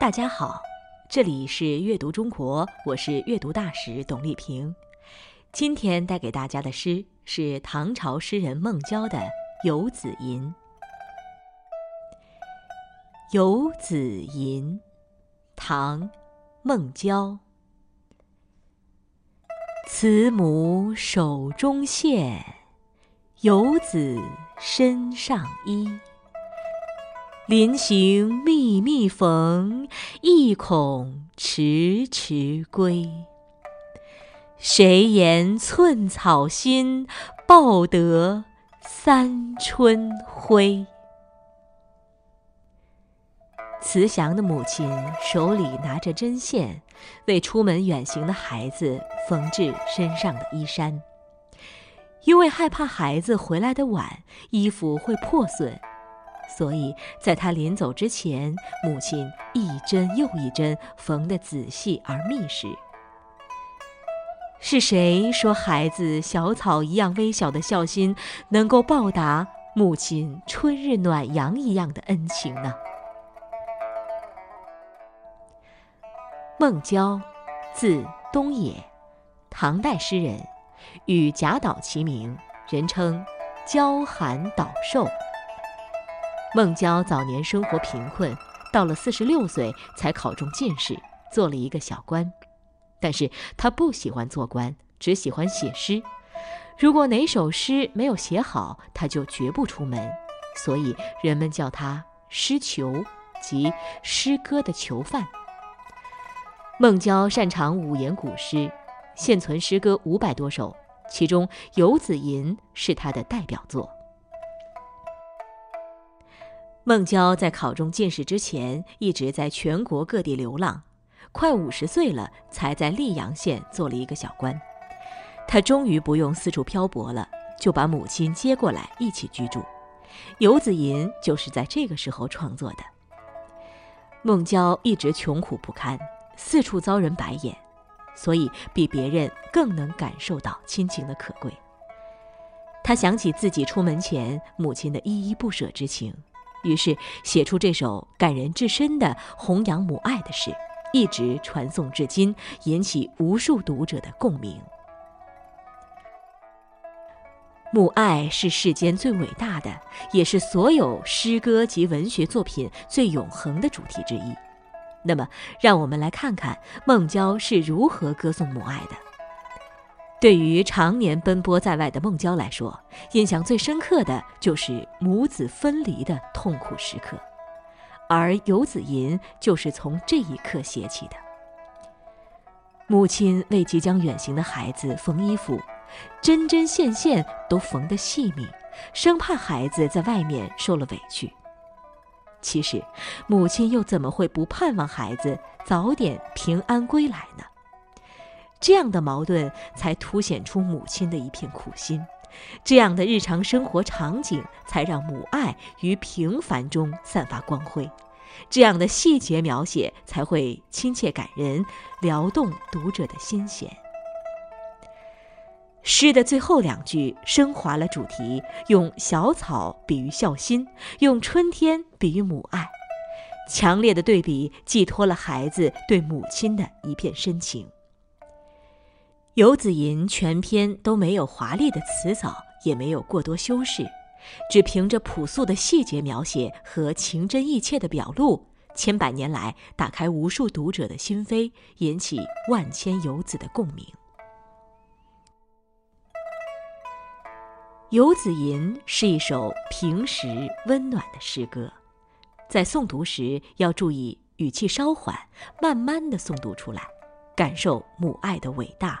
大家好，这里是阅读中国，我是阅读大使董丽萍。今天带给大家的诗是唐朝诗人孟郊的《游子吟》。《游子吟》，唐·孟郊。慈母手中线，游子身上衣。临行密密缝，意恐迟迟归。谁言寸草心，报得三春晖？慈祥的母亲手里拿着针线，为出门远行的孩子缝制身上的衣衫。因为害怕孩子回来的晚，衣服会破损。所以，在他临走之前，母亲一针又一针缝得仔细而密实。是谁说孩子小草一样微小的孝心，能够报答母亲春日暖阳一样的恩情呢？孟郊，字东野，唐代诗人，与贾岛齐名，人称“郊寒岛寿”。孟郊早年生活贫困，到了四十六岁才考中进士，做了一个小官。但是他不喜欢做官，只喜欢写诗。如果哪首诗没有写好，他就绝不出门。所以人们叫他“诗囚”，即诗歌的囚犯。孟郊擅长五言古诗，现存诗歌五百多首，其中《游子吟》是他的代表作。孟郊在考中进士之前，一直在全国各地流浪，快五十岁了，才在溧阳县做了一个小官。他终于不用四处漂泊了，就把母亲接过来一起居住。《游子吟》就是在这个时候创作的。孟郊一直穷苦不堪，四处遭人白眼，所以比别人更能感受到亲情的可贵。他想起自己出门前母亲的依依不舍之情。于是写出这首感人至深的弘扬母爱的诗，一直传颂至今，引起无数读者的共鸣。母爱是世间最伟大的，也是所有诗歌及文学作品最永恒的主题之一。那么，让我们来看看孟郊是如何歌颂母爱的。对于常年奔波在外的孟郊来说，印象最深刻的就是母子分离的痛苦时刻，而《游子吟》就是从这一刻写起的。母亲为即将远行的孩子缝衣服，针针线线都缝得细密，生怕孩子在外面受了委屈。其实，母亲又怎么会不盼望孩子早点平安归来呢？这样的矛盾才凸显出母亲的一片苦心，这样的日常生活场景才让母爱于平凡中散发光辉，这样的细节描写才会亲切感人，撩动读者的心弦。诗的最后两句升华了主题，用小草比喻孝心，用春天比喻母爱，强烈的对比寄托了孩子对母亲的一片深情。《游子吟》全篇都没有华丽的辞藻，也没有过多修饰，只凭着朴素的细节描写和情真意切的表露，千百年来打开无数读者的心扉，引起万千游子的共鸣。《游子吟》是一首平实温暖的诗歌，在诵读时要注意语气稍缓，慢慢的诵读出来，感受母爱的伟大。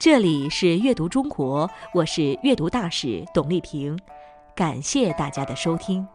这里是阅读中国，我是阅读大使董丽萍，感谢大家的收听。